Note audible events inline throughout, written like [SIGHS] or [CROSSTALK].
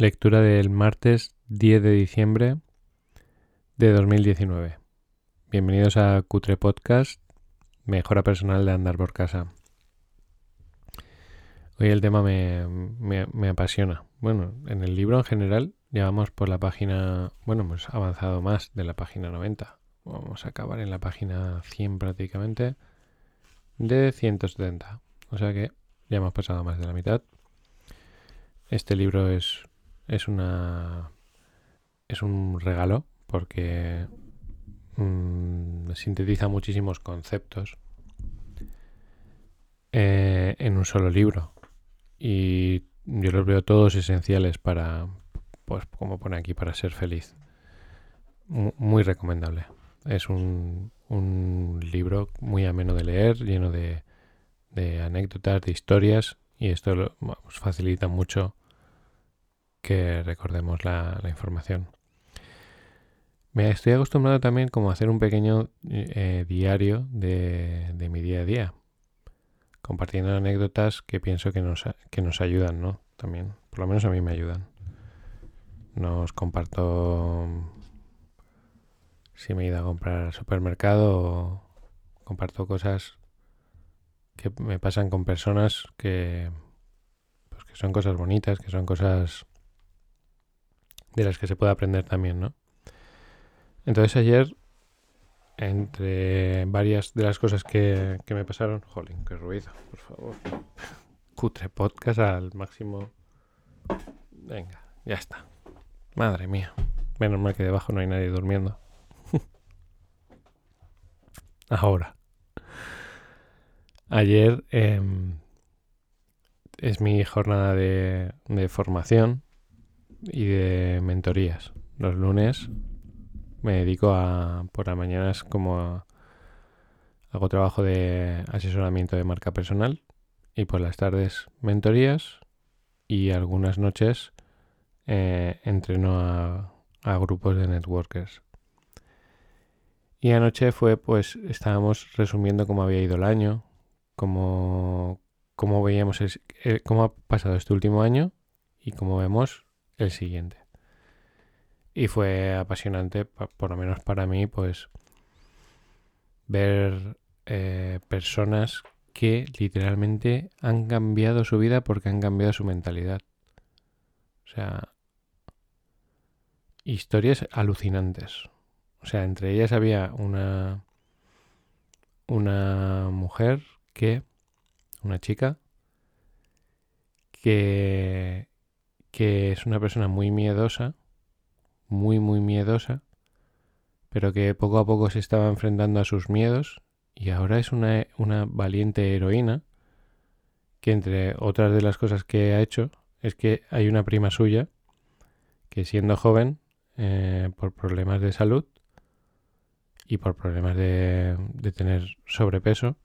Lectura del martes 10 de diciembre de 2019. Bienvenidos a Cutre Podcast, mejora personal de andar por casa. Hoy el tema me, apasiona. Bueno, en el libro en general llevamos por la página, bueno, hemos avanzado más de la página 90. Vamos a acabar en la página 100 prácticamente de 170. O sea que ya hemos pasado más de la mitad. Este libro es es una es un regalo porque mm, sintetiza muchísimos conceptos eh, en un solo libro. Y yo los veo todos esenciales para pues como pone aquí para ser feliz. Muy recomendable. Es un, un libro muy ameno de leer lleno de, de anécdotas de historias y esto lo, facilita mucho que recordemos la, información. Me estoy acostumbrado también como a hacer un pequeño eh, diario de, mi día a día, compartiendo anécdotas que pienso que nos, que nos ayudan, ¿no? También, por lo menos a mí me ayudan. Nos comparto si me he ido a comprar al supermercado o comparto cosas que me pasan con personas que, pues que son cosas bonitas, que son cosas de las que se puede aprender también, ¿no? Entonces ayer, entre varias de las cosas que, me pasaron, jolín, qué ruido, por favor. Cutre podcast al máximo. Venga, ya está. Madre mía. Menos mal que debajo no hay nadie durmiendo. [LAUGHS] Ahora. Ayer em, es mi jornada de, de formación y de mentorías. Los lunes me dedico a, por las mañanas como hago trabajo de asesoramiento de marca personal y por las tardes mentorías y algunas noches eh, entreno a, grupos de networkers. Y anoche fue, pues, estábamos resumiendo cómo había ido el año, cómo, cómo veíamos, eh, cómo ha pasado este último año y cómo vemos el siguiente. Y fue apasionante, por lo menos para mí, pues ver eh, personas que literalmente han cambiado su vida porque han cambiado su mentalidad. O sea, historias alucinantes. O sea, entre ellas había una una mujer que una chica que que es una persona muy miedosa, muy, muy miedosa, pero que poco a poco se estaba enfrentando a sus miedos y ahora es una, una valiente heroína que entre otras de las cosas que ha hecho es que hay una prima suya que siendo joven, eh, por problemas de salud y por problemas de, de tener sobrepeso,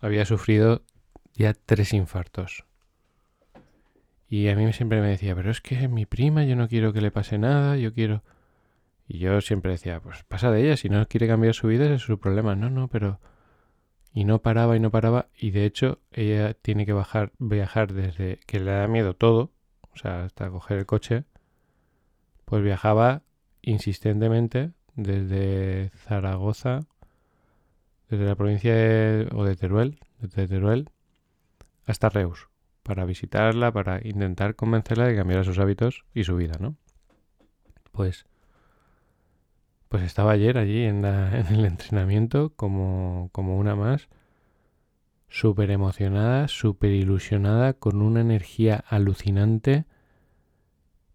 había sufrido ya tres infartos. Y a mí siempre me decía, pero es que mi prima, yo no quiero que le pase nada, yo quiero... Y yo siempre decía, pues pasa de ella, si no quiere cambiar su vida, ese es su problema. No, no, pero... Y no paraba y no paraba. Y de hecho, ella tiene que bajar, viajar desde que le da miedo todo, o sea, hasta coger el coche, pues viajaba insistentemente desde Zaragoza, desde la provincia de, o de Teruel, desde Teruel, hasta Reus para visitarla, para intentar convencerla de cambiar sus hábitos y su vida, ¿no? Pues, pues estaba ayer allí en, [LAUGHS] el entrenamiento como, como una más, súper emocionada, súper ilusionada, con una energía alucinante,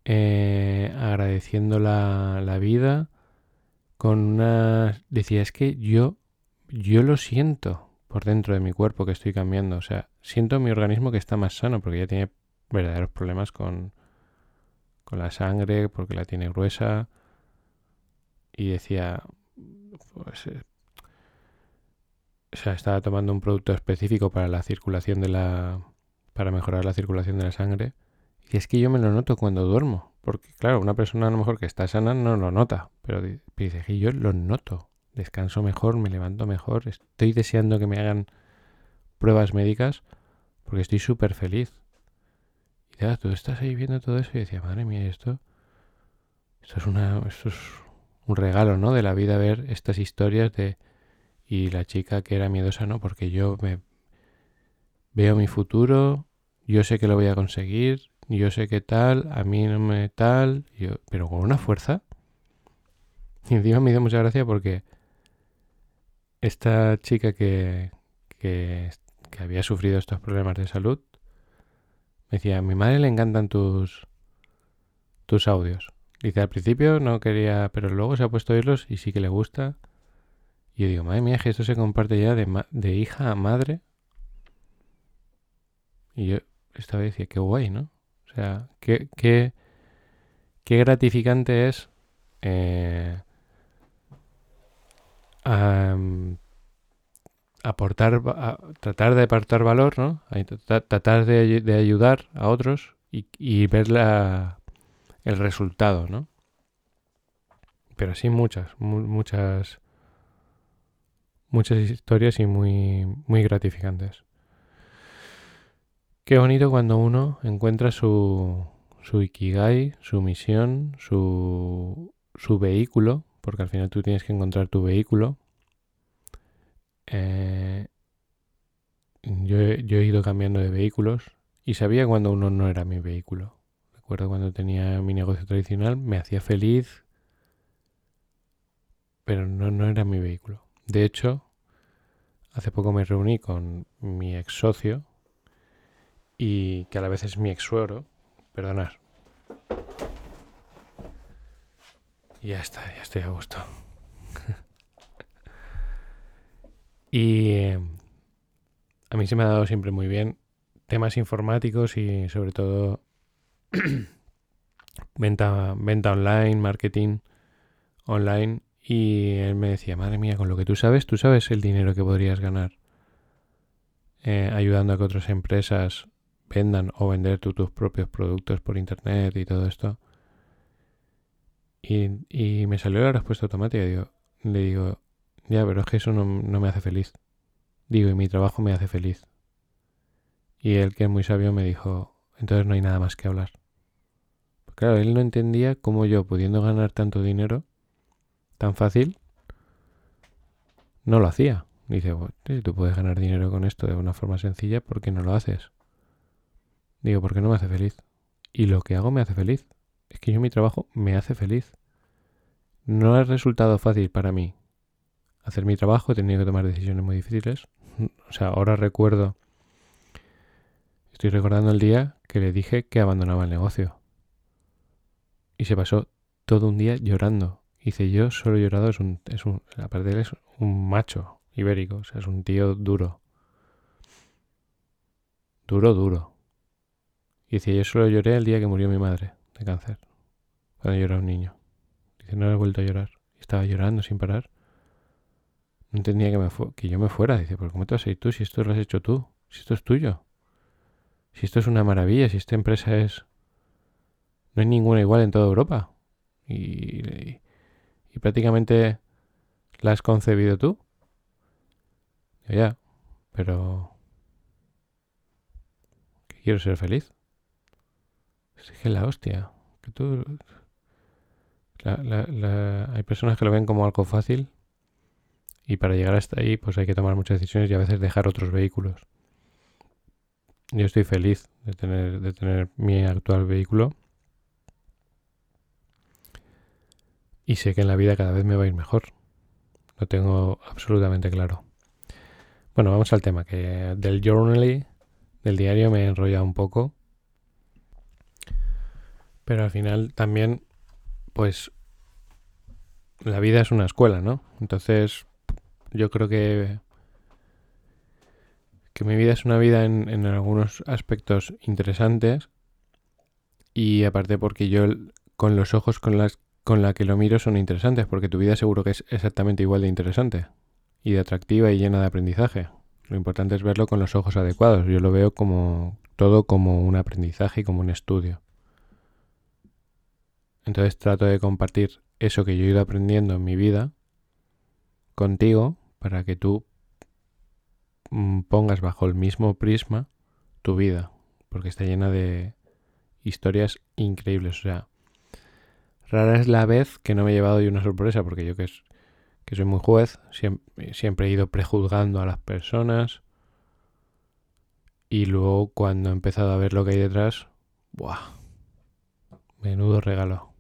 eh, agradeciendo la, la vida, con una... Decía, es que yo, yo lo siento por dentro de mi cuerpo que estoy cambiando, o sea, siento mi organismo que está más sano porque ya tiene verdaderos problemas con, con la sangre, porque la tiene gruesa. Y decía, pues, eh, o sea, estaba tomando un producto específico para la circulación de la, para mejorar la circulación de la sangre. Y es que yo me lo noto cuando duermo. Porque, claro, una persona a lo mejor que está sana no lo nota. Pero dice yo lo noto. Descanso mejor, me levanto mejor. Estoy deseando que me hagan pruebas médicas porque estoy súper feliz. Y ya, tú estás ahí viendo todo eso y decía, madre mía, esto, esto es una, esto es un regalo, ¿no? De la vida ver estas historias de y la chica que era miedosa, ¿no? Porque yo me veo mi futuro, yo sé que lo voy a conseguir, yo sé que tal, a mí no me tal, yo, pero con una fuerza. Y encima me dio mucha gracia porque esta chica que, que, que había sufrido estos problemas de salud me decía, a mi madre le encantan tus, tus audios. Dice, al principio no quería, pero luego se ha puesto a oírlos y sí que le gusta. Y yo digo, madre mía, que esto se comparte ya de, de hija a madre. Y yo esta vez decía, qué guay, ¿no? O sea, qué, qué, qué gratificante es eh, aportar, tratar de aportar valor, ¿no? Tratar de, ayudar a otros y, ver la, el resultado, ¿no? Pero sí muchas, muchas, muchas historias y muy, muy gratificantes. Qué bonito cuando uno encuentra su, su ikigai, su misión, su, su vehículo, porque al final tú tienes que encontrar tu vehículo. Eh, yo, yo, he ido cambiando de vehículos y sabía cuando uno no era mi vehículo. Recuerdo cuando tenía mi negocio tradicional, me hacía feliz, pero no, no era mi vehículo. De hecho, hace poco me reuní con mi ex socio y que a la vez es mi ex suegro. Perdonar. Ya está, ya estoy a gusto. [LAUGHS] y eh, a mí se me ha dado siempre muy bien temas informáticos y sobre todo [CLEARS THROAT] venta, venta online, marketing online. Y él me decía, madre mía, con lo que tú sabes, tú sabes el dinero que podrías ganar eh, ayudando a que otras empresas vendan o vender tus propios productos por internet y todo esto. Y, y me salió la respuesta automática. Digo, le digo, ya, pero es que eso no, no me hace feliz. Digo, y mi trabajo me hace feliz. Y él, que es muy sabio, me dijo, entonces no hay nada más que hablar. Claro, él no entendía cómo yo, pudiendo ganar tanto dinero, tan fácil, no lo hacía. Dice, si tú puedes ganar dinero con esto de una forma sencilla, ¿por qué no lo haces? Digo, porque no me hace feliz. Y lo que hago me hace feliz. Es que yo mi trabajo me hace feliz. No ha resultado fácil para mí hacer mi trabajo, he tenido que tomar decisiones muy difíciles. O sea, ahora recuerdo, estoy recordando el día que le dije que abandonaba el negocio y se pasó todo un día llorando. Dice, yo solo llorado, es un, es un, aparte él es un macho ibérico, o sea, es un tío duro. Duro, duro. Y yo solo lloré el día que murió mi madre de cáncer, cuando yo era un niño. Dice, no he vuelto a llorar. estaba llorando sin parar. No entendía que, me que yo me fuera. Dice, ¿por cómo te vas a ir tú si esto lo has hecho tú? Si esto es tuyo. Si esto es una maravilla, si esta empresa es no hay ninguna igual en toda Europa. Y, y, prácticamente la has concebido tú. Ya, pero... Quiero ser feliz. Es que la hostia. Que tú... hay personas que lo ven como algo fácil y para llegar hasta ahí pues hay que tomar muchas decisiones y a veces dejar otros vehículos. Yo estoy feliz de tener, de tener mi actual vehículo y sé que en la vida cada vez me va a ir mejor. Lo tengo absolutamente claro. Bueno, vamos al tema, que del journaling, del diario me he enrollado un poco. Pero al final también, pues, la vida es una escuela, ¿no? Entonces, yo creo que, que mi vida es una vida en, en algunos aspectos interesantes. Y aparte porque yo con los ojos con las con la que lo miro son interesantes, porque tu vida seguro que es exactamente igual de interesante y de atractiva y llena de aprendizaje. Lo importante es verlo con los ojos adecuados. Yo lo veo como todo como un aprendizaje y como un estudio. Entonces trato de compartir eso que yo he ido aprendiendo en mi vida contigo para que tú mm, pongas bajo el mismo prisma tu vida, porque está llena de, historias increíbles. O sea, rara es la vez que no me he llevado yo una sorpresa, porque yo que, es, que soy muy juez, siempre, siempre he ido prejuzgando a las personas. Y luego cuando he empezado a ver lo que hay detrás, ¡buah! Menudo regalo.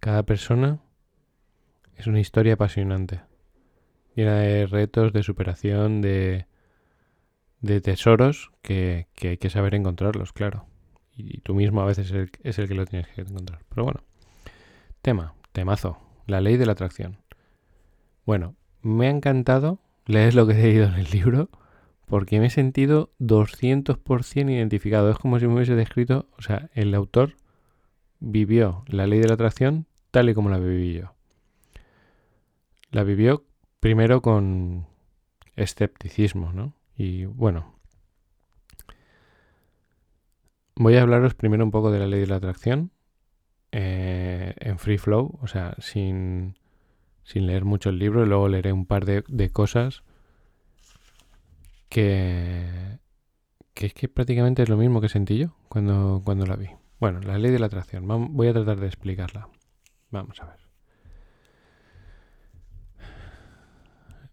Cada persona es una historia apasionante. Llena de retos, de superación, de, de tesoros que, hay que saber encontrarlos, claro. Y, tú mismo a veces es el, es el que lo tienes que encontrar. Pero bueno, tema, temazo, la ley de la atracción. Bueno, me ha encantado leer lo que he leído en el libro porque me he sentido 200% identificado. Es como si me hubiese descrito, o sea, el autor vivió la ley de la atracción tal y como la viví yo. La vivió primero con escepticismo, ¿no? Y bueno, voy a hablaros primero un poco de la ley de la atracción eh, en free flow, o sea, sin, sin leer mucho el libro, y luego leeré un par de, de cosas que, que es que prácticamente es lo mismo que sentí yo cuando, cuando la vi. Bueno, la ley de la atracción, voy a tratar de explicarla. Vamos a ver.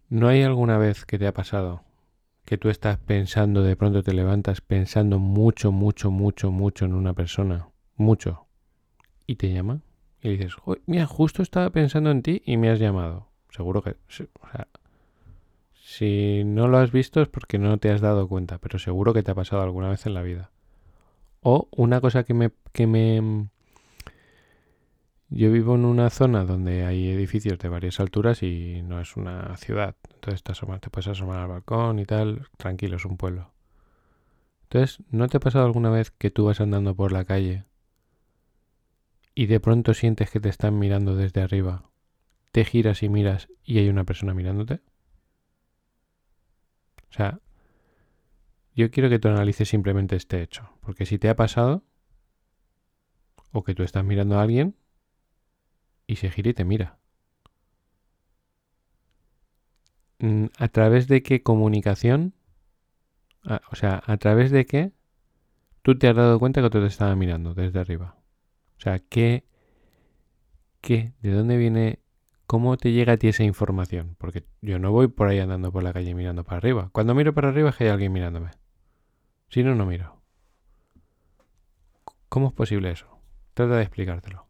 ¿No hay alguna vez que te ha pasado que tú estás pensando, de pronto te levantas pensando mucho, mucho, mucho, mucho en una persona? Mucho. Y te llama y dices, mira, justo estaba pensando en ti y me has llamado. Seguro que... O sea, si no lo has visto es porque no te has dado cuenta, pero seguro que te ha pasado alguna vez en la vida. O una cosa que me, que me yo vivo en una zona donde hay edificios de varias alturas y no es una ciudad. Entonces te, te puedes asomar al balcón y tal. Tranquilo, es un pueblo. Entonces, ¿no te ha pasado alguna vez que tú vas andando por la calle y de pronto sientes que te están mirando desde arriba? Te giras y miras y hay una persona mirándote. O sea, yo quiero que tú analices simplemente este hecho. Porque si te ha pasado, o que tú estás mirando a alguien, y se gira y te mira. Mm, ¿A través de qué comunicación? o sea, ¿a través de qué tú te has dado cuenta que te estaba mirando desde arriba? O sea, ¿qué, qué, de dónde viene, cómo te llega a ti esa información? Porque yo no voy por ahí andando por la calle mirando para arriba. Cuando miro para arriba es que hay alguien mirándome. Si no, no miro. ¿Cómo es posible eso? Trata de explicártelo.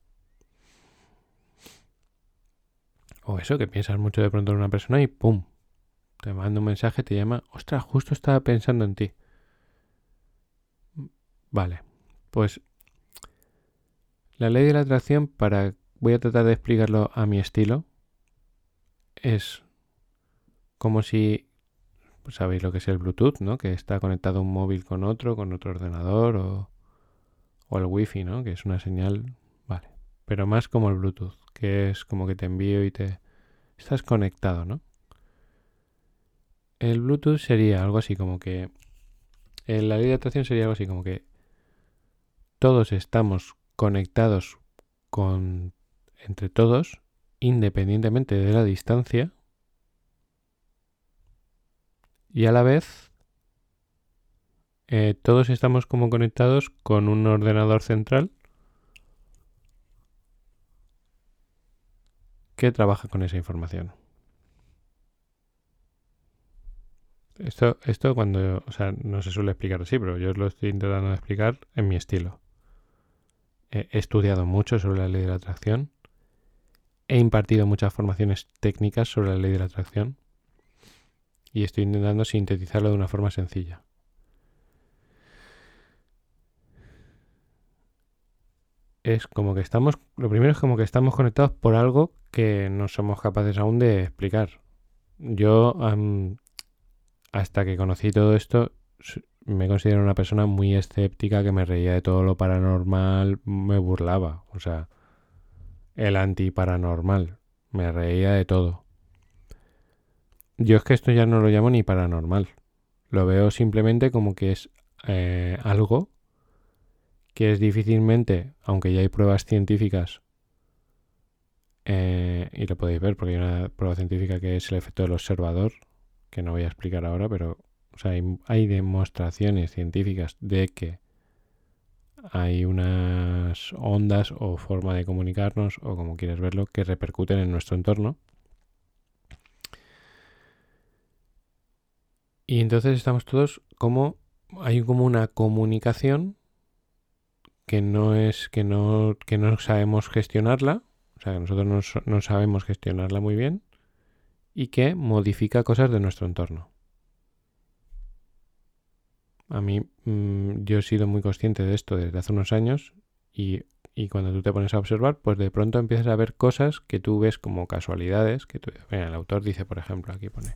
O eso, que piensas mucho de pronto en una persona y ¡pum! Te manda un mensaje, te llama, ostras, justo estaba pensando en ti. Vale, pues la ley de la atracción, para voy a tratar de explicarlo a mi estilo, es como si, pues sabéis lo que es el Bluetooth, ¿no? Que está conectado un móvil con otro, con otro ordenador o, o el Wi-Fi, ¿no? Que es una señal, vale. Pero más como el Bluetooth, que es como que te envío y te... Estás conectado, ¿no? El Bluetooth sería algo así como que... La ley de atracción sería algo así como que todos estamos conectados con entre todos independientemente de la distancia y a la vez eh, todos estamos como conectados con un ordenador central que trabaja con esa información. Esto, esto cuando, o sea, no se suele explicar así, pero yo lo estoy intentando explicar en mi estilo. He estudiado mucho sobre la ley de la atracción. He impartido muchas formaciones técnicas sobre la ley de la atracción. Y estoy intentando sintetizarlo de una forma sencilla. Es como que estamos, lo primero es como que estamos conectados por algo que no somos capaces aún de explicar. Yo, hasta que conocí todo esto, me considero una persona muy escéptica que me reía de todo lo paranormal, me burlaba. O sea, el anti-paranormal. Me reía de todo. Yo es que esto ya no lo llamo ni paranormal. Lo veo simplemente como que es eh, algo que es difícilmente, aunque ya hay pruebas científicas eh, y lo podéis ver porque hay una prueba científica que es el efecto del observador, que no voy a explicar ahora, pero hay, demostraciones científicas de que hay unas ondas o forma de comunicarnos o como quieras verlo que repercuten en nuestro entorno. Y entonces estamos todos como hay como una comunicación que no es que no que no sabemos gestionarla, o sea, que nosotros no, no sabemos gestionarla muy bien y que modifica cosas de nuestro entorno. A mí, mm, yo he sido muy consciente de esto desde hace unos años y, cuando tú te pones a observar, pues de pronto empiezas a ver cosas que tú ves como casualidades, que el autor dice, por ejemplo, aquí pone,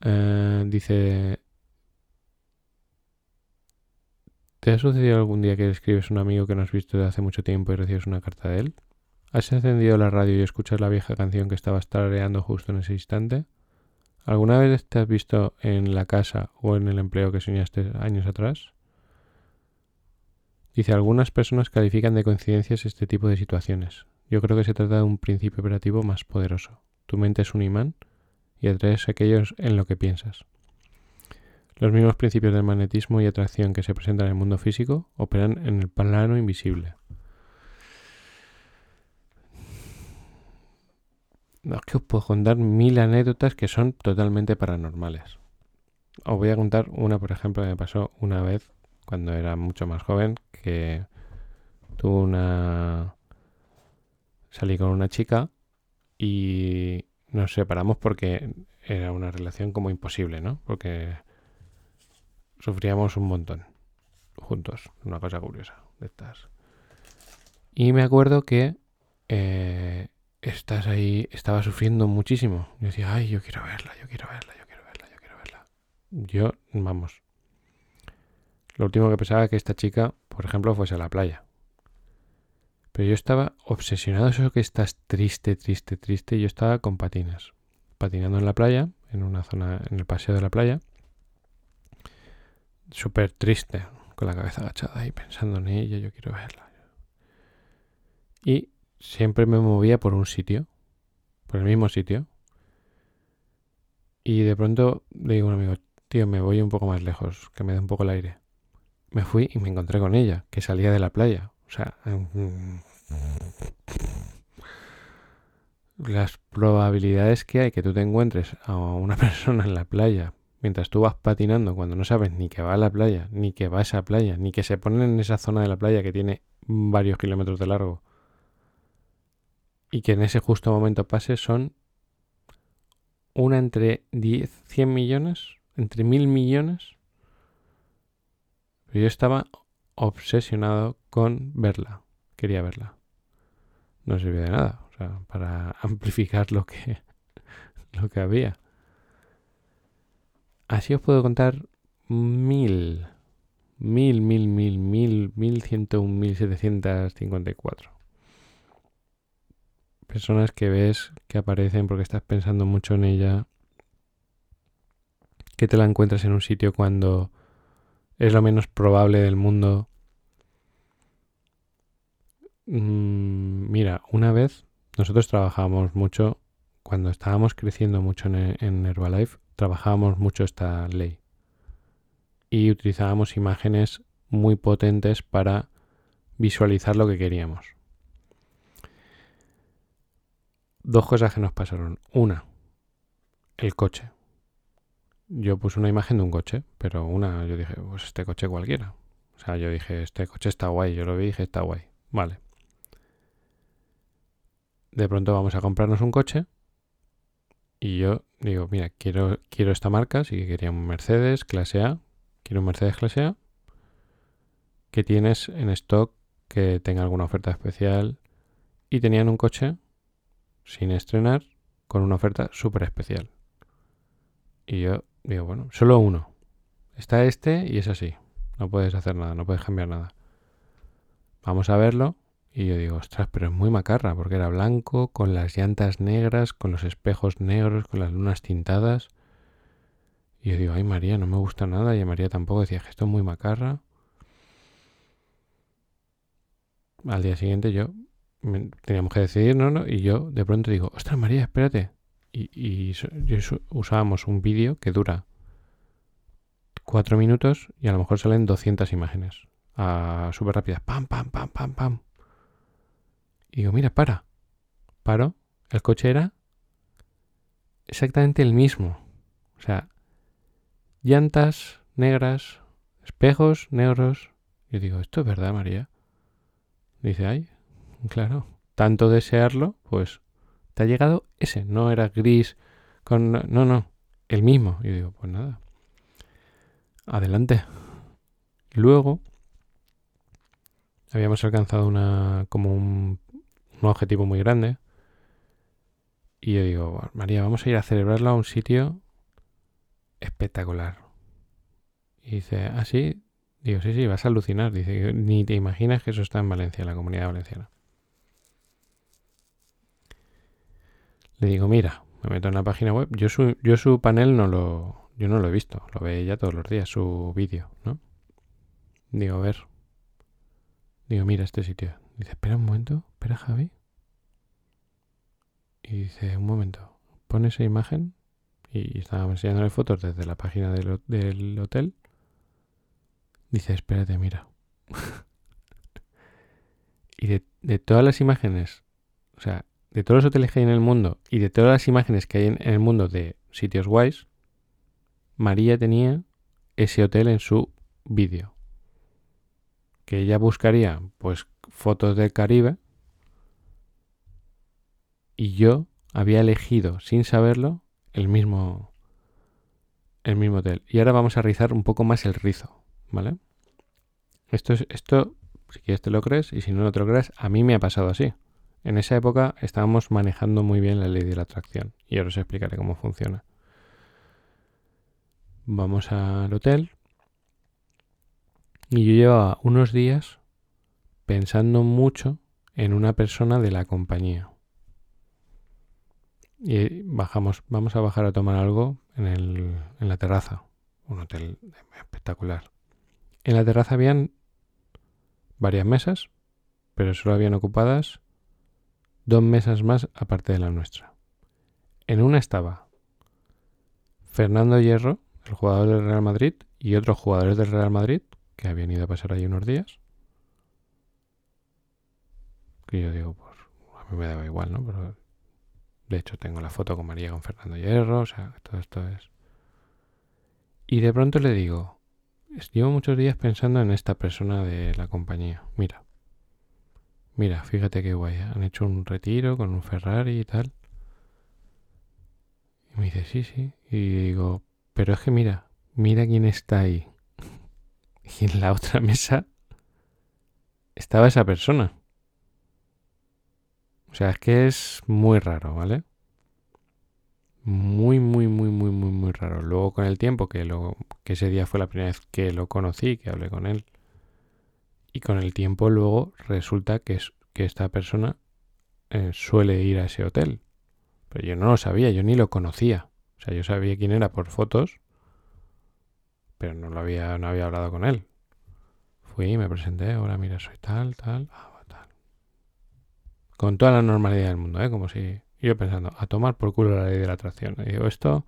eh, dice, ¿te ha sucedido algún día que escribes a un amigo que no has visto desde hace mucho tiempo y recibes una carta de él? ¿Has encendido la radio y escuchas la vieja canción que estabas tarareando justo en ese instante? ¿Alguna vez te has visto en la casa o en el empleo que soñaste años atrás? Dice, algunas personas califican de coincidencias este tipo de situaciones. Yo creo que se trata de un principio operativo más poderoso. Tu mente es un imán y atraes aquellos en lo que piensas. Los mismos principios del magnetismo y atracción que se presentan en el mundo físico operan en el plano invisible. No, es que os puedo contar mil anécdotas que son totalmente paranormales. Os voy a contar una, por ejemplo, que me pasó una vez cuando era mucho más joven, que tuve una... Salí con una chica y nos separamos porque era una relación como imposible, ¿no? Porque sufríamos un montón juntos, una cosa curiosa de estas. Y me acuerdo que eh, estás ahí, estaba sufriendo muchísimo. Yo decía, ay, yo quiero verla, yo quiero verla, yo quiero verla, yo quiero verla. Yo, vamos. Lo último que pensaba que esta chica, por ejemplo, fuese a la playa. Pero yo estaba obsesionado, eso que estás triste, triste, triste. Yo estaba con patinas, patinando en la playa, en una zona, en el paseo de la playa. Súper triste, con la cabeza agachada ahí pensando en ella, yo quiero verla. Y siempre me movía por un sitio, por el mismo sitio. Y de pronto le digo a un amigo, tío, me voy un poco más lejos, que me dé un poco el aire. Me fui y me encontré con ella, que salía de la playa. O sea, las probabilidades que hay que tú te encuentres a una [LAUGHS] persona en la playa mientras tú vas patinando cuando no sabes ni que va a la playa, ni que va a esa playa, ni que se ponen en esa zona de la playa que tiene varios kilómetros de largo y que en ese justo momento pase son una entre 10, 100 millones, entre mil millones. Yo estaba obsesionado con verla, quería verla. No sirvió de nada, o sea, para [LAUGHS] amplificar lo que, lo que había. Así os puedo contar mil, mil, mil, mil, mil, mil ciento un, mil setecientos cincuenta y cuatro personas que ves que aparecen porque estás pensando mucho en ella, que te la encuentras en un sitio cuando es lo menos probable del mundo. Mm, mira, una vez nosotros trabajábamos mucho, cuando estábamos creciendo mucho en, en Herbalife, trabajábamos mucho esta ley. Y utilizábamos imágenes muy potentes para visualizar lo que queríamos. dos cosas que nos pasaron. Una, el coche. Yo puse una imagen de un coche, pero una, yo dije, pues este coche cualquiera. O sea, yo dije, este coche está guay. Yo lo vi y dije, está guay. Vale. De pronto vamos a comprarnos un coche. Y yo digo, mira, quiero, quiero esta marca, así que quería un Mercedes clase A. Quiero un Mercedes clase A. Que tienes en stock que tenga alguna oferta especial. Y tenían un coche sin estrenar con una oferta súper especial. Y yo digo, bueno, solo uno. Está este y es así. No puedes hacer nada, no puedes cambiar nada. Vamos a verlo. Y yo digo, ostras, pero es muy macarra, porque era blanco, con las llantas negras, con los espejos negros, con las lunas tintadas. Y yo digo, ay María, no me gusta nada. Y María tampoco decía que esto es muy macarra. Al día siguiente yo teníamos que decidir, ¿no? ¿no? Y yo de pronto digo, ostras María, espérate. Y, usábamos un vídeo que dura cuatro minutos y a lo mejor salen 200 imágenes. a súper rápidas. Pam, pam, pam, pam, pam. Y digo, mira, para. Paro. El coche era exactamente el mismo. O sea, llantas negras, espejos negros. Yo digo, ¿esto es verdad, María? Dice, ay, claro, tanto desearlo, pues te ha llegado ese, no era gris con... No, no, el mismo. Y digo, pues nada, adelante. Luego habíamos alcanzado una como un, un objetivo muy grande. Y yo digo, María, vamos a ir a celebrarlo a un sitio espectacular. Y dice, ¿ah, sí? Digo, sí, sí, vas a alucinar. Dice, ni te imaginas que eso está en Valencia, en la comunidad valenciana. Le digo, mira, me meto en la página web. Yo su, yo su panel no lo, yo no lo he visto. Lo ve ella todos los días, su vídeo, ¿no? Digo, a ver. Digo, mira este sitio. Dice, espera un momento, espera Javi. Y dice, un momento, pone esa imagen. Y estábamos enseñándole fotos desde la página del, del hotel. Dice, espérate, mira. [LAUGHS] y de, de, todas las imágenes, o sea, de todos los hoteles que hay en el mundo y de todas las imágenes que hay en, en el mundo de sitios guays, María tenía ese hotel en su vídeo. Que ella buscaría, pues, fotos del Caribe. Y yo había elegido, sin saberlo, el mismo, el mismo hotel. Y ahora vamos a rizar un poco más el rizo, ¿vale? Esto es, esto, si quieres te lo crees, y si no, no te lo crees, a mí me ha pasado así. En esa época estábamos manejando muy bien la ley de la atracción y ahora os explicaré cómo funciona. Vamos al hotel y yo llevaba unos días pensando mucho en una persona de la compañía. Y bajamos, vamos a bajar a tomar algo en, el, en la terraza, un hotel espectacular. En la terraza habían varias mesas, pero solo habían ocupadas dos mesas más aparte de la nuestra. En una estaba Fernando Hierro, el jugador del Real Madrid, y otros jugadores del Real Madrid que habían ido a pasar ahí unos días. Que yo digo, pues a mí me daba igual, ¿no? Pero de hecho tengo la foto con María con Fernando Hierro, o sea, todo esto es. Y de pronto le digo, llevo muchos días pensando en esta persona de la compañía. Mira, Mira, fíjate qué guay. Han hecho un retiro con un Ferrari y tal. Y me dice, sí, sí. Y digo, pero es que mira, mira quién está ahí. [LAUGHS] Y en la otra mesa estaba esa persona. O sea, es que es muy raro, ¿vale? Muy, muy, muy, muy, muy, muy raro. Luego con el tiempo, que, lo, que ese día fue la primera vez que lo conocí, que hablé con él, y con el tiempo luego resulta que, es, que esta persona eh, suele ir a ese hotel. Pero yo no lo sabía, yo ni lo conocía. O sea, yo sabía quién era por fotos, pero no lo había, no había hablado con él. Fui me presenté, hola, mira, soy tal, tal, ah, tal. Con toda la normalidad del mundo, ¿eh? Como si... yo pensando, a tomar por culo la ley de la atracción. Y digo, esto,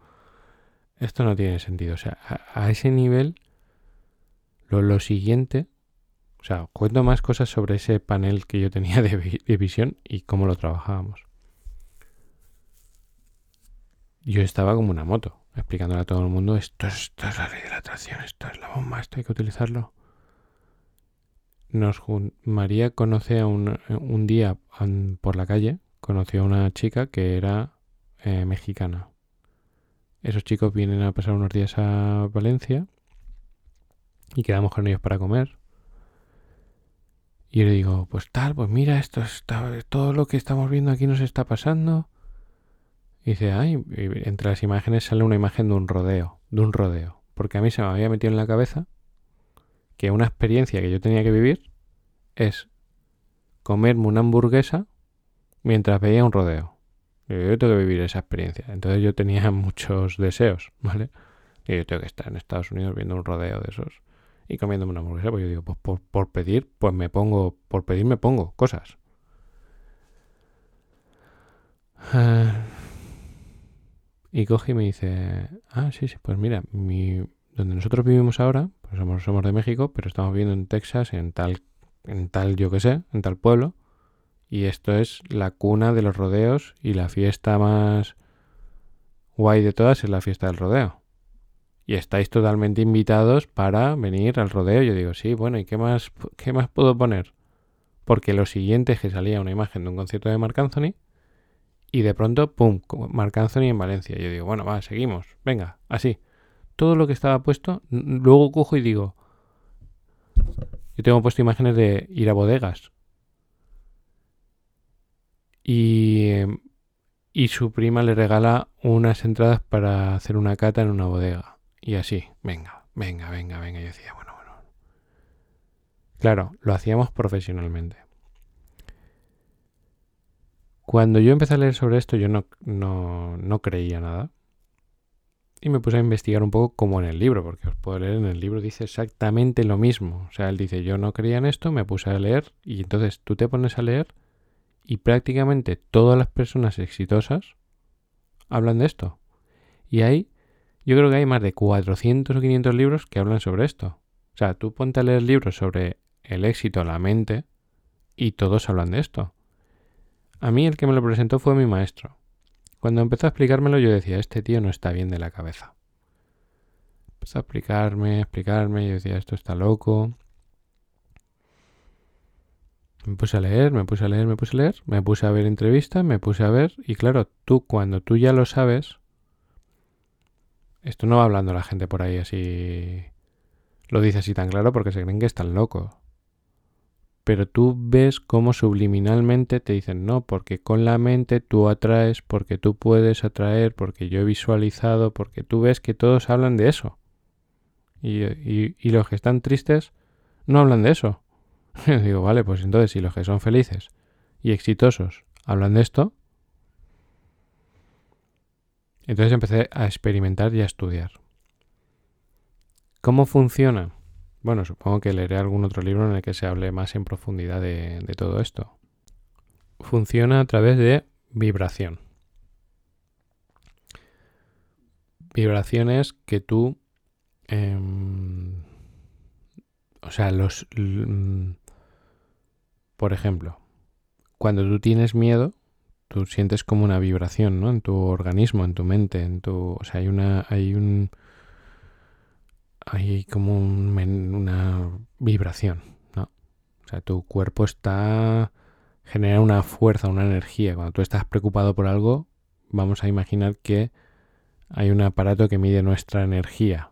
esto no tiene sentido. O sea, a, ese nivel, lo, lo siguiente o sea, cuento más cosas sobre ese panel que yo tenía de, de visión y cómo lo trabajábamos. Yo estaba como una moto, explicándole a todo el mundo, esto, esto es la ley de la atracción, esto es la bomba, esto hay que utilizarlo. Nos, María conoce a un, día por la calle, conoció a una chica que era eh, mexicana. Esos chicos vienen a pasar unos días a Valencia y quedamos con ellos para comer. Y le digo, pues tal, pues mira, esto está, todo lo que estamos viendo aquí nos está pasando. Y dice, ay, entre las imágenes sale una imagen de un rodeo, de un rodeo. Porque a mí se me había metido en la cabeza que una experiencia que yo tenía que vivir es comerme una hamburguesa mientras veía un rodeo. Yo tengo que vivir esa experiencia. Entonces yo tenía [LAUGHS] muchos deseos, ¿vale? Y yo tengo que estar en Estados Unidos viendo un rodeo de esos y comiéndome una hamburguesa, pues yo digo, pues por, por, pedir, pues me pongo, por pedir me pongo cosas. [SIGHS] Y coge y me dice, ah, sí, sí, pues mira, mi, donde nosotros vivimos ahora, pues somos, de México, pero estamos viviendo en Texas, en tal, en tal, yo que sé, en tal pueblo. Y esto es la cuna de los rodeos y la fiesta más guay de todas es la fiesta del rodeo. Y estáis totalmente invitados para venir al rodeo. Yo digo, sí, bueno, ¿y qué más, qué más puedo poner? Porque lo siguiente es que salía una imagen de un concierto de Marc Anthony y de pronto, ¡pum!, Marc Anthony en Valencia. Yo digo, bueno, va, seguimos, venga, así. Todo lo que estaba puesto, luego cojo y digo, yo tengo puesto imágenes de ir a bodegas. Y, y su prima le regala unas entradas para hacer una cata en una bodega. Y así, venga, venga, venga, venga. Yo decía, bueno, bueno. Claro, lo hacíamos profesionalmente. Cuando yo empecé a leer sobre esto, yo no, no, creía nada. Y me puse a investigar un poco como en el libro, porque os puedo leer en el libro, dice exactamente lo mismo. O sea, él dice, yo no creía en esto, me puse a leer, y entonces tú te pones a leer y prácticamente todas las personas exitosas hablan de esto. Y hay, yo creo que hay más de 400 o 500 libros que hablan sobre esto. O sea, tú ponte a leer libros sobre el éxito, la mente, y todos hablan de esto. A mí el que me lo presentó fue mi maestro. Cuando empezó a explicármelo yo decía, este tío no está bien de la cabeza. Empezó a explicarme, explicarme, yo decía, esto está loco. Me puse a leer, me puse a leer, me puse a leer, me puse a ver entrevistas, me puse a ver, y claro, tú cuando tú ya lo sabes, esto no va hablando la gente por ahí así, lo dice así tan claro porque se creen que están locos pero tú ves cómo subliminalmente te dicen, no, porque con la mente tú atraes, porque tú puedes atraer, porque yo he visualizado, porque tú ves que todos hablan de eso. Y, los que están tristes no hablan de eso. [LAUGHS] digo, vale, pues entonces si los que son felices y exitosos hablan de esto, entonces empecé a experimentar y a estudiar. ¿Cómo funciona? Bueno, supongo que leeré algún otro libro en el que se hable más en profundidad de, todo esto. Funciona a través de vibración. Vibraciones que tú... Em, o sea, los... por ejemplo, cuando tú tienes miedo, tú sientes como una vibración, ¿no? En tu organismo, en tu mente, en tu... O sea, hay una... Hay un hay como una vibración, ¿no? O sea, tu cuerpo está genera una fuerza, una energía. Cuando tú estás preocupado por algo, vamos a imaginar que hay un aparato que mide nuestra energía.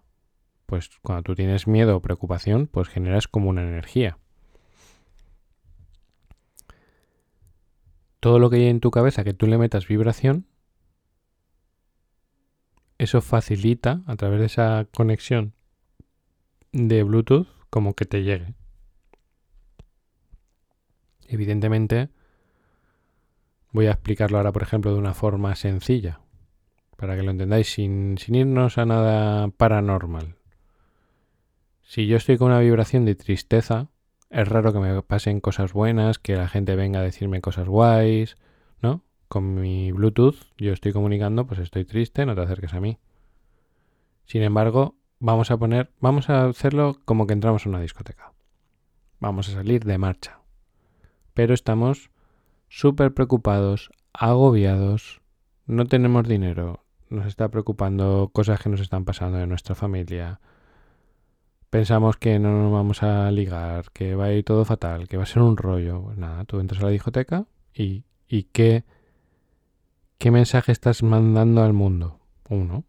Pues cuando tú tienes miedo o preocupación, pues generas como una energía. Todo lo que hay en tu cabeza que tú le metas vibración, eso facilita a través de esa conexión de Bluetooth como que te llegue. Evidentemente, voy a explicarlo ahora, por ejemplo, de una forma sencilla, para que lo entendáis sin, sin irnos a nada paranormal. Si yo estoy con una vibración de tristeza, es raro que me pasen cosas buenas, que la gente venga a decirme cosas guays, ¿no? Con mi Bluetooth yo estoy comunicando, pues estoy triste, no te acerques a mí. Sin embargo, vamos a poner, vamos a hacerlo como que entramos en una discoteca. Vamos a salir de marcha. Pero estamos súper preocupados, agobiados, no tenemos dinero, nos está preocupando cosas que nos están pasando en nuestra familia. Pensamos que no nos vamos a ligar, que va a ir todo fatal, que va a ser un rollo. Pues nada, tú entras a la discoteca y, y qué, qué mensaje estás mandando al mundo. Uno.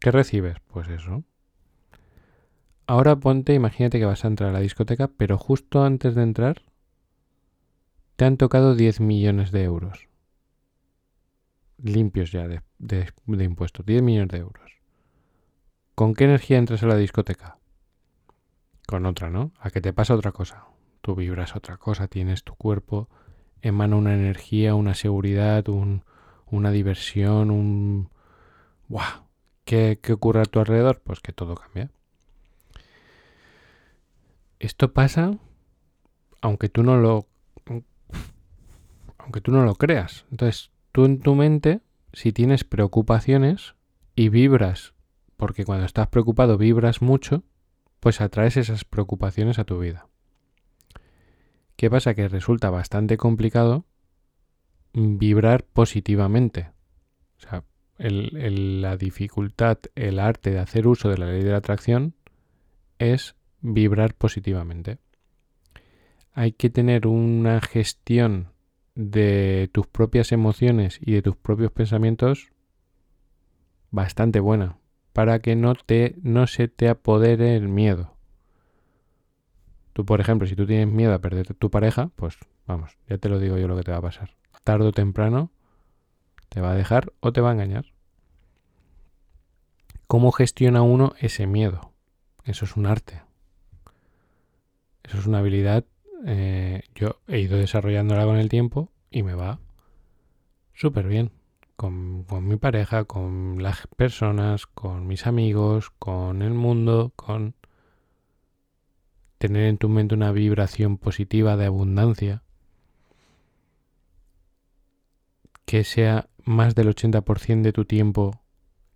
¿Qué recibes? Pues eso, Ahora ponte, imagínate que vas a entrar a la discoteca, pero justo antes de entrar te han tocado 10 millones de euros. Limpios ya de, impuestos, 10 millones de euros. ¿Con qué energía entras a la discoteca? Con otra, ¿no? A que te pasa otra cosa. Tú vibras otra cosa, tienes tu cuerpo, emana una energía, una seguridad, una diversión, un... ¡Buah! ¿Qué, ¿Qué ocurre a tu alrededor? Pues que todo cambia. Esto pasa aunque tú no lo aunque tú no lo creas. Entonces, tú en tu mente, si tienes preocupaciones y vibras, porque cuando estás preocupado vibras mucho, pues atraes esas preocupaciones a tu vida. ¿Qué pasa? Que resulta bastante complicado vibrar positivamente. O sea, la dificultad, el arte de hacer uso de la ley de la atracción es vibrar positivamente. Hay que tener una gestión de tus propias emociones y de tus propios pensamientos bastante buena para que no te no se te apodere el miedo. Tú, por ejemplo, si tú tienes miedo a perder tu pareja, pues vamos, ya te lo digo yo lo que te va a pasar. Tardo o temprano te va a dejar o te va a engañar. ¿Cómo gestiona uno ese miedo? Eso es un arte. Eso es una habilidad. Eh, yo he ido desarrollándola con el tiempo y me va súper bien. Con, con, mi pareja, con las personas, con mis amigos, con el mundo, con tener en tu mente una vibración positiva de abundancia que sea más del 80% de tu tiempo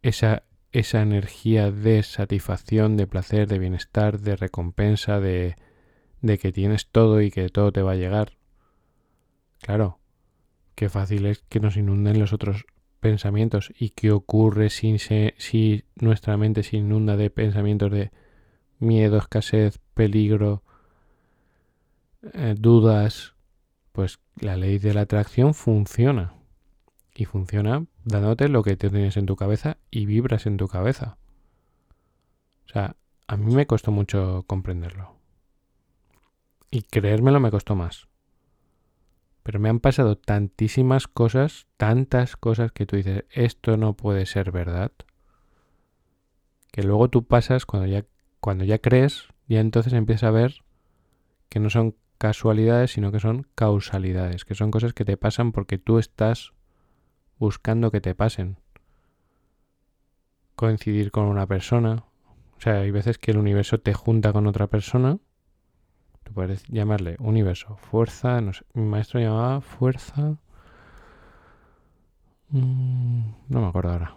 esa, esa energía de satisfacción, de placer, de bienestar, de recompensa, de, de que tienes todo y que todo te va a llegar. Claro, qué fácil es que nos inunden los otros pensamientos y qué ocurre si, si nuestra mente se inunda de pensamientos de miedo, escasez, peligro, eh, dudas, pues la ley de la atracción funciona y funciona dándote lo que tienes en tu cabeza y vibras en tu cabeza. O sea, a mí me costó mucho comprenderlo. Y creérmelo me costó más. Pero me han pasado tantísimas cosas, tantas cosas que tú dices, esto no puede ser verdad. Que luego tú pasas, cuando ya, cuando ya crees, ya entonces empiezas a ver que no son casualidades, sino que son causalidades, que son cosas que te pasan porque tú estás buscando que te pasen. Coincidir con una persona. O sea, hay veces que el universo te junta con otra persona. Tú puedes llamarle universo, fuerza. No sé, mi maestro llamaba fuerza. Mm, no me acuerdo ahora.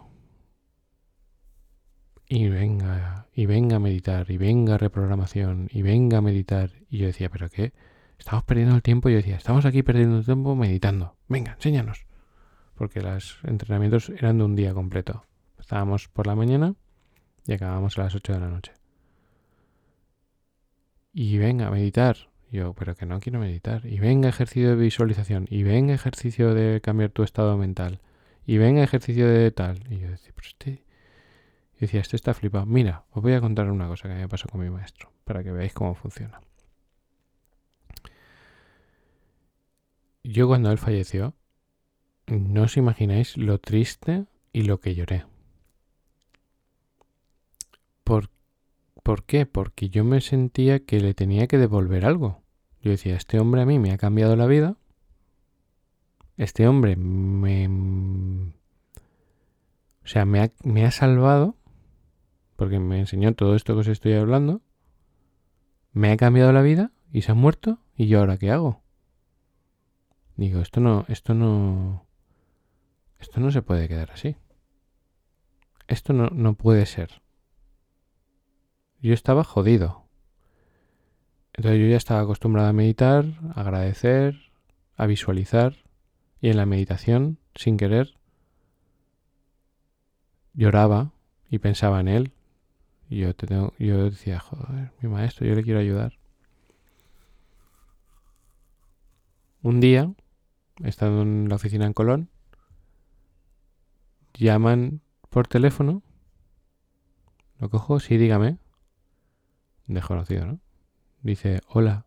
Y venga, y venga a meditar, y venga a reprogramación, y venga a meditar. Y yo decía, ¿pero qué? Estamos perdiendo el tiempo. Y yo decía, estamos aquí perdiendo el tiempo meditando. Venga, enséñanos porque los entrenamientos eran de un día completo. Estábamos por la mañana y acabábamos a las 8 de la noche. Y venga, a meditar. Yo, pero que no quiero meditar. Y venga ejercicio de visualización. Y venga ejercicio de cambiar tu estado mental. Y venga ejercicio de tal. Y yo decía, pero este... Yo decía, este está flipado. Mira, os voy a contar una cosa que me pasó con mi maestro, para que veáis cómo funciona. Yo cuando él falleció, no os imagináis lo triste y lo que lloré. ¿Por, ¿Por qué? Porque yo me sentía que le tenía que devolver algo. Yo decía, este hombre a mí me ha cambiado la vida. Este hombre me... O sea, me ha, me ha salvado. Porque me enseñó todo esto que os estoy hablando. Me ha cambiado la vida y se ha muerto. ¿Y yo ahora qué hago? Digo, esto no, esto no, esto no se puede quedar así. Esto no, no puede ser. Yo estaba jodido. Entonces yo ya estaba acostumbrado a meditar, a agradecer, a visualizar y en la meditación, sin querer, lloraba y pensaba en él. Y yo, tengo, yo decía, joder, mi maestro, yo le quiero ayudar. Un día, estando en la oficina en Colón, llaman por teléfono. Lo cojo, sí, dígame. Desconocido, ¿no? Dice, hola,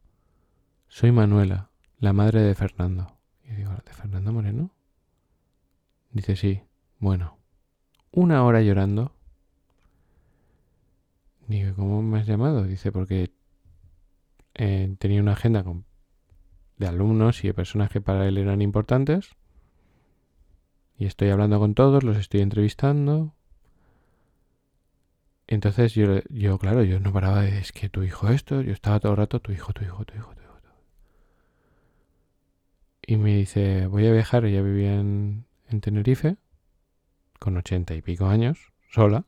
soy Manuela, la madre de Fernando. Y digo, ¿de Fernando Moreno? Dice, sí, bueno. Una hora llorando. Digo, ¿cómo me has llamado? Dice, porque eh, tenía una agenda con, de alumnos y de personas que para él eran importantes y estoy hablando con todos, los estoy entrevistando. Entonces yo, yo, claro, yo no paraba de, es que tu hijo esto, yo estaba todo el rato, tu hijo, tu hijo, tu hijo, tu hijo. Y me dice, voy a viajar, ella vivía en, en Tenerife, con ochenta y pico años, sola.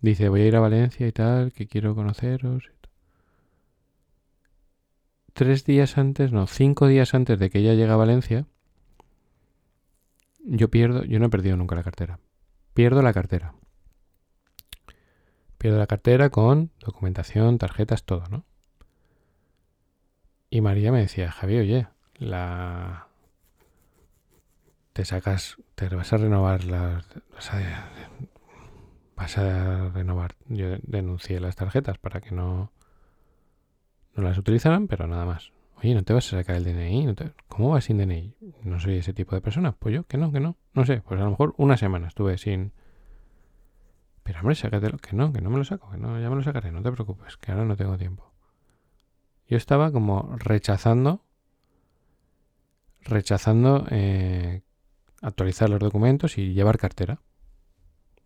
Dice, voy a ir a Valencia y tal, que quiero conoceros. Tres días antes, no, cinco días antes de que ella llegue a Valencia, yo pierdo, yo no he perdido nunca la cartera. Pierdo la cartera. Pierdo la cartera con documentación, tarjetas, todo, ¿no? Y María me decía, Javier, oye, la... Te sacas, te vas a renovar las... Vas a, renovar. Yo denuncié las tarjetas para que no, no las utilizaran, pero nada más. Oye, ¿no te vas a sacar el DNI? ¿Cómo vas sin DNI? No soy ese tipo de persona. Pues yo, que no, que no. No sé, pues a lo mejor una semana estuve sin... Que no, que no me lo saco, que no, ya me lo sacaré, no te preocupes, que ahora no tengo tiempo. Yo estaba como rechazando, rechazando eh, actualizar los documentos y llevar cartera.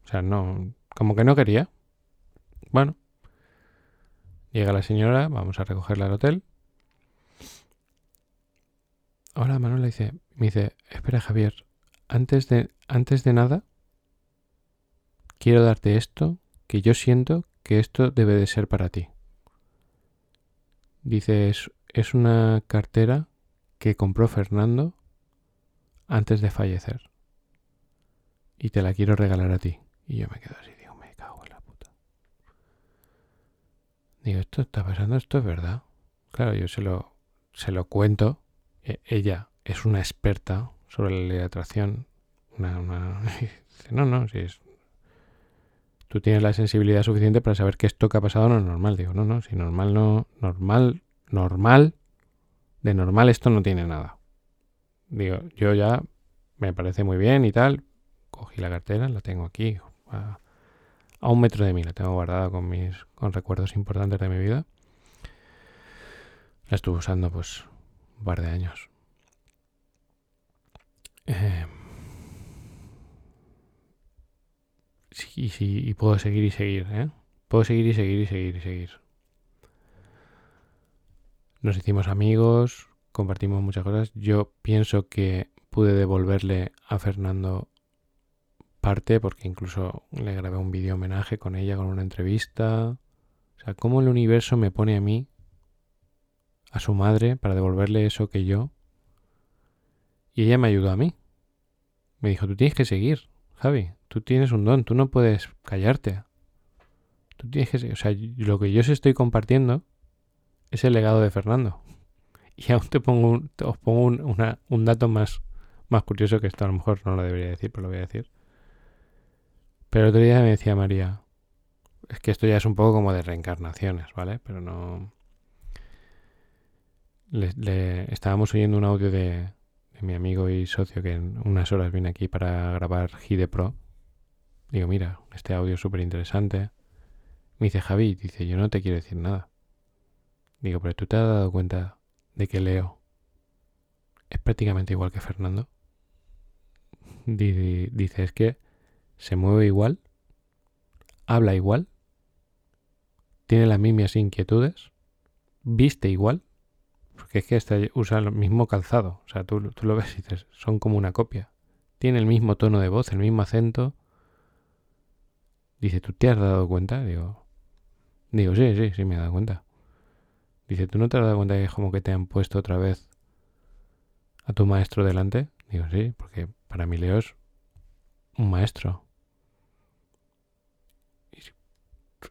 O sea, no, como que no quería. Bueno, llega la señora, vamos a recogerla al hotel. Hola, Manuela dice, me dice, espera Javier, antes de, antes de nada, quiero darte esto, que yo siento que esto debe de ser para ti. Dice, es, una cartera que compró Fernando antes de fallecer. Y te la quiero regalar a ti. Y yo me quedo así, digo, me cago en la puta. Digo, esto está pasando, esto es verdad. Claro, yo se lo, se lo cuento. E, ella es una experta sobre la ley de atracción. Una, una... [LAUGHS] no, no, si es, tú tienes la sensibilidad suficiente para saber que esto que ha pasado no es normal. Digo, no, no, si normal no, normal, normal, de normal esto no tiene nada. Digo, yo ya me parece muy bien y tal. Cogí la cartera, la tengo aquí a, un metro de mí, la tengo guardada con mis con recuerdos importantes de mi vida. La estuve usando pues un par de años. Eh, y puedo seguir y seguir, ¿eh? Puedo seguir y seguir y seguir y seguir. Nos hicimos amigos, compartimos muchas cosas. Yo pienso que pude devolverle a Fernando parte porque incluso le grabé un vídeo homenaje con ella, con una entrevista. O sea, cómo el universo me pone a mí, a su madre, para devolverle eso que yo. Y ella me ayudó a mí. Me dijo, tú tienes que seguir, Javi. Tú tienes un don, tú no puedes callarte. Tú tienes que, o sea, lo que yo os estoy compartiendo es el legado de Fernando. [LAUGHS] Y aún te pongo un, os pongo un, dato más, más curioso que esto a lo mejor no lo debería decir, pero lo voy a decir. Pero el otro día me decía María, es que esto ya es un poco como de reencarnaciones, ¿vale? Pero no... Le, estábamos oyendo un audio de, de, mi amigo y socio que en unas horas viene aquí para grabar Gide Pro Digo, mira, este audio es súper interesante. Me dice Javi, dice, yo no te quiero decir nada. Digo, pero tú te has dado cuenta de que Leo es prácticamente igual que Fernando. Dice, es que se mueve igual, habla igual, tiene las mismas inquietudes, viste igual, porque es que este usa el mismo calzado. O sea, tú, tú lo ves y dices, son como una copia. Tiene el mismo tono de voz, el mismo acento, Dice, ¿tú te has dado cuenta? Digo, digo, sí, sí, sí, me he dado cuenta. Dice, ¿tú no te has dado cuenta que es como que te han puesto otra vez a tu maestro delante? Digo, sí, porque para mí Leo es un maestro.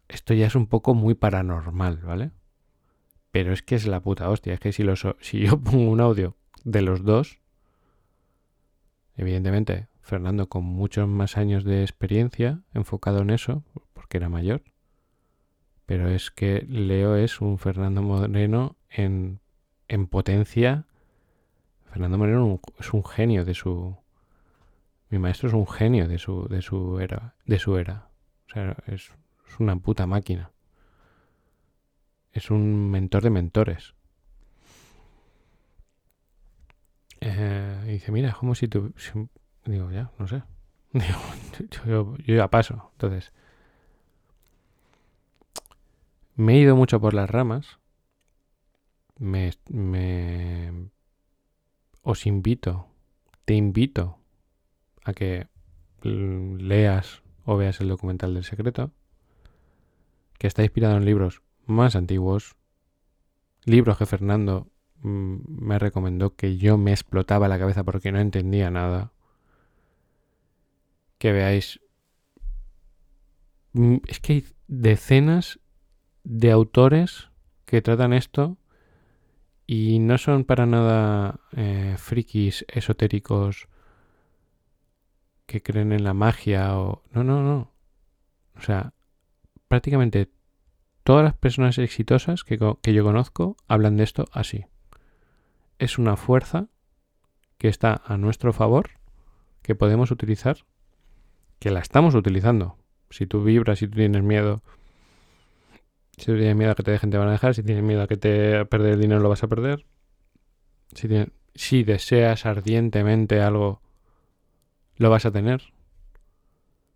Esto ya es un poco muy paranormal, ¿vale? Pero es que es la puta hostia. Es que si, si yo [LAUGHS] pongo un audio de los dos, evidentemente Fernando con muchos más años de experiencia enfocado en eso, porque era mayor. Pero es que Leo es un Fernando Moreno en, en potencia. Fernando Moreno es un genio de su. Mi maestro es un genio de su, de su era. De su era. O sea, es, una puta máquina. Es un mentor de mentores. Eh, dice, mira, como si, tu, Digo, ya, no sé. [LAUGHS] Digo, yo, ya paso. Entonces, me he ido mucho por las ramas. Me, me os invito, te invito a que leas o veas el documental del secreto. que está inspirado en libros más antiguos, libros que Fernando mm, me recomendó que yo me explotaba la cabeza porque no entendía nada. Que veáis... Mm, es que hay decenas de autores que tratan esto y no son para nada eh, frikis esotéricos que creen en la magia o... No, no, no. O sea, prácticamente todas las personas exitosas que, que yo conozco hablan de esto así. Es una fuerza que está a nuestro favor, que podemos utilizar, que la estamos utilizando. Si tú vibras, si tú tienes miedo, si tú tienes miedo a que te dejen, te van a dejar. Si tienes miedo a que te perder el dinero, lo vas a perder. Si, deseas ardientemente algo, lo vas a tener.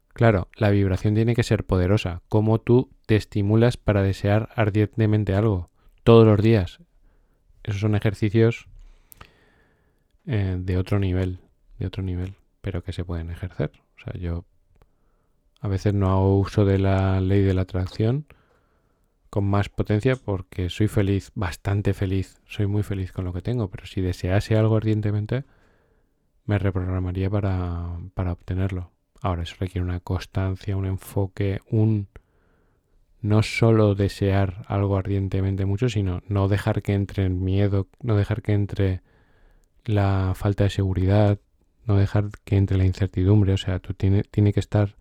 Claro, la vibración tiene que ser poderosa. Como tú te estimulas para desear ardientemente algo todos los días. Esos son ejercicios eh, de otro nivel, de otro nivel, pero que se pueden ejercer. O sea, yo a veces no hago uso de la ley de la atracción con más potencia porque soy feliz, bastante feliz, soy muy feliz con lo que tengo, pero si desease algo ardientemente, me reprogramaría para, para obtenerlo. Ahora, eso requiere una constancia, un enfoque, un no solo desear algo ardientemente mucho, sino no dejar que entre el miedo, no dejar que entre la falta de seguridad, no dejar que entre la incertidumbre. O sea, tú tiene, tiene que estar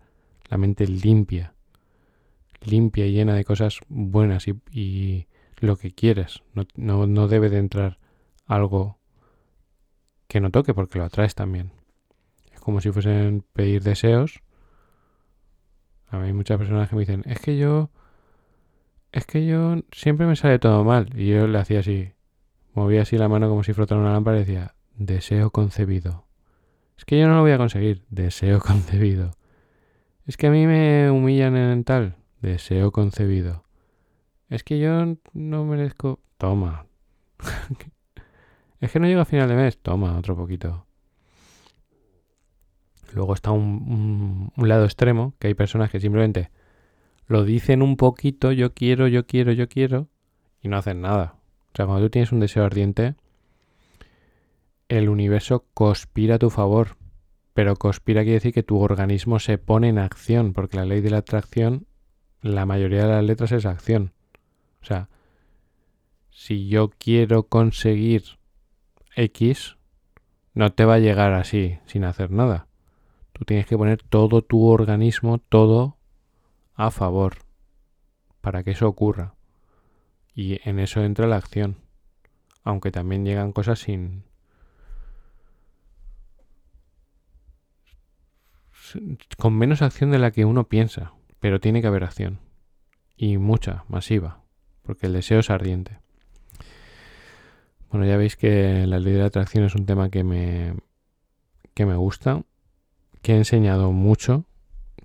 la mente limpia, limpia y llena de cosas buenas y, lo que quieres. No, no, no debe de entrar algo que no toque porque lo atraes también. Es como si fuesen pedir deseos. A mí hay muchas personas que me dicen, es que yo, es que yo siempre me sale todo mal. Y yo le hacía así, movía así la mano como si frotara una lámpara y decía, deseo concebido. Es que yo no lo voy a conseguir, deseo [LAUGHS] concebido. Es que a mí me humillan en tal, deseo concebido. Es que yo no merezco... Toma. [LAUGHS] Es que no llego a final de mes. Toma, otro poquito. Luego está un, lado extremo, que hay personas que simplemente lo dicen un poquito, yo quiero, yo quiero, yo quiero, y no hacen nada. O sea, cuando tú tienes un deseo ardiente, el universo conspira a tu favor. Pero conspira quiere decir que tu organismo se pone en acción, porque la ley de la atracción, la mayoría de las letras es acción. O sea, si yo quiero conseguir X no te va a llegar así, sin hacer nada. Tú tienes que poner todo tu organismo, todo a favor, para que eso ocurra. Y en eso entra la acción. Aunque también llegan cosas sin... con menos acción de la que uno piensa, pero tiene que haber acción. Y mucha, masiva, porque el deseo es ardiente. Bueno, ya veis que la ley de atracción es un tema que me, que me gusta, que he enseñado mucho,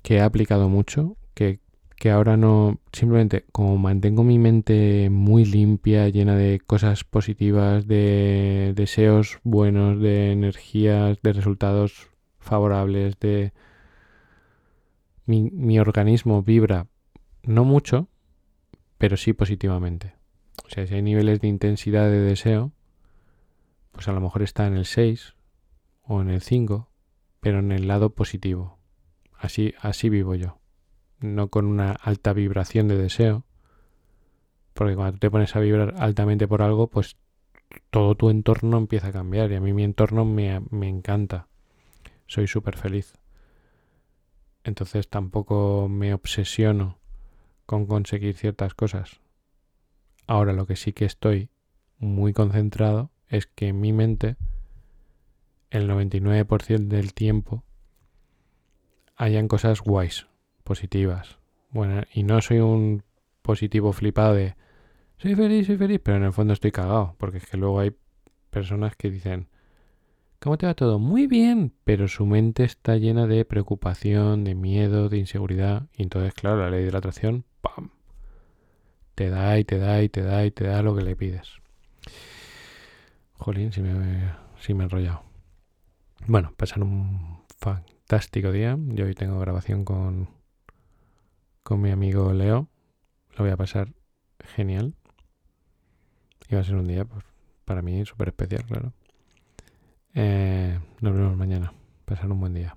que he aplicado mucho, que, que ahora no, simplemente como mantengo mi mente muy limpia, llena de cosas positivas, de deseos buenos, de energías, de resultados favorables, de... Mi, mi organismo vibra no mucho, pero sí positivamente. O sea, si hay niveles de intensidad de deseo, pues a lo mejor está en el 6 o en el 5, pero en el lado positivo. Así, así vivo yo. No con una alta vibración de deseo. Porque cuando te pones a vibrar altamente por algo, pues todo tu entorno empieza a cambiar. Y a mí mi entorno me, me encanta. Soy súper feliz. Entonces tampoco me obsesiono con conseguir ciertas cosas. Ahora lo que sí que estoy muy concentrado es que en mi mente el 99% del tiempo hayan cosas guays, positivas. Bueno, y no soy un positivo flipado de soy feliz, soy feliz, pero en el fondo estoy cagado, porque es que luego hay personas que dicen ¿Cómo te va todo? Muy bien, pero su mente está llena de preocupación, de miedo, de inseguridad, y entonces, claro, la ley de la atracción, ¡pam! te da y te da y te da y te da lo que le pides. Jolín, si me, si me he enrollado. Bueno, pasar un fantástico día. Yo hoy tengo grabación con, con mi amigo Leo. lo voy a pasar genial. Y va a ser un día, pues, para mí súper especial, claro. Eh, nos vemos mañana. Pasar un buen día.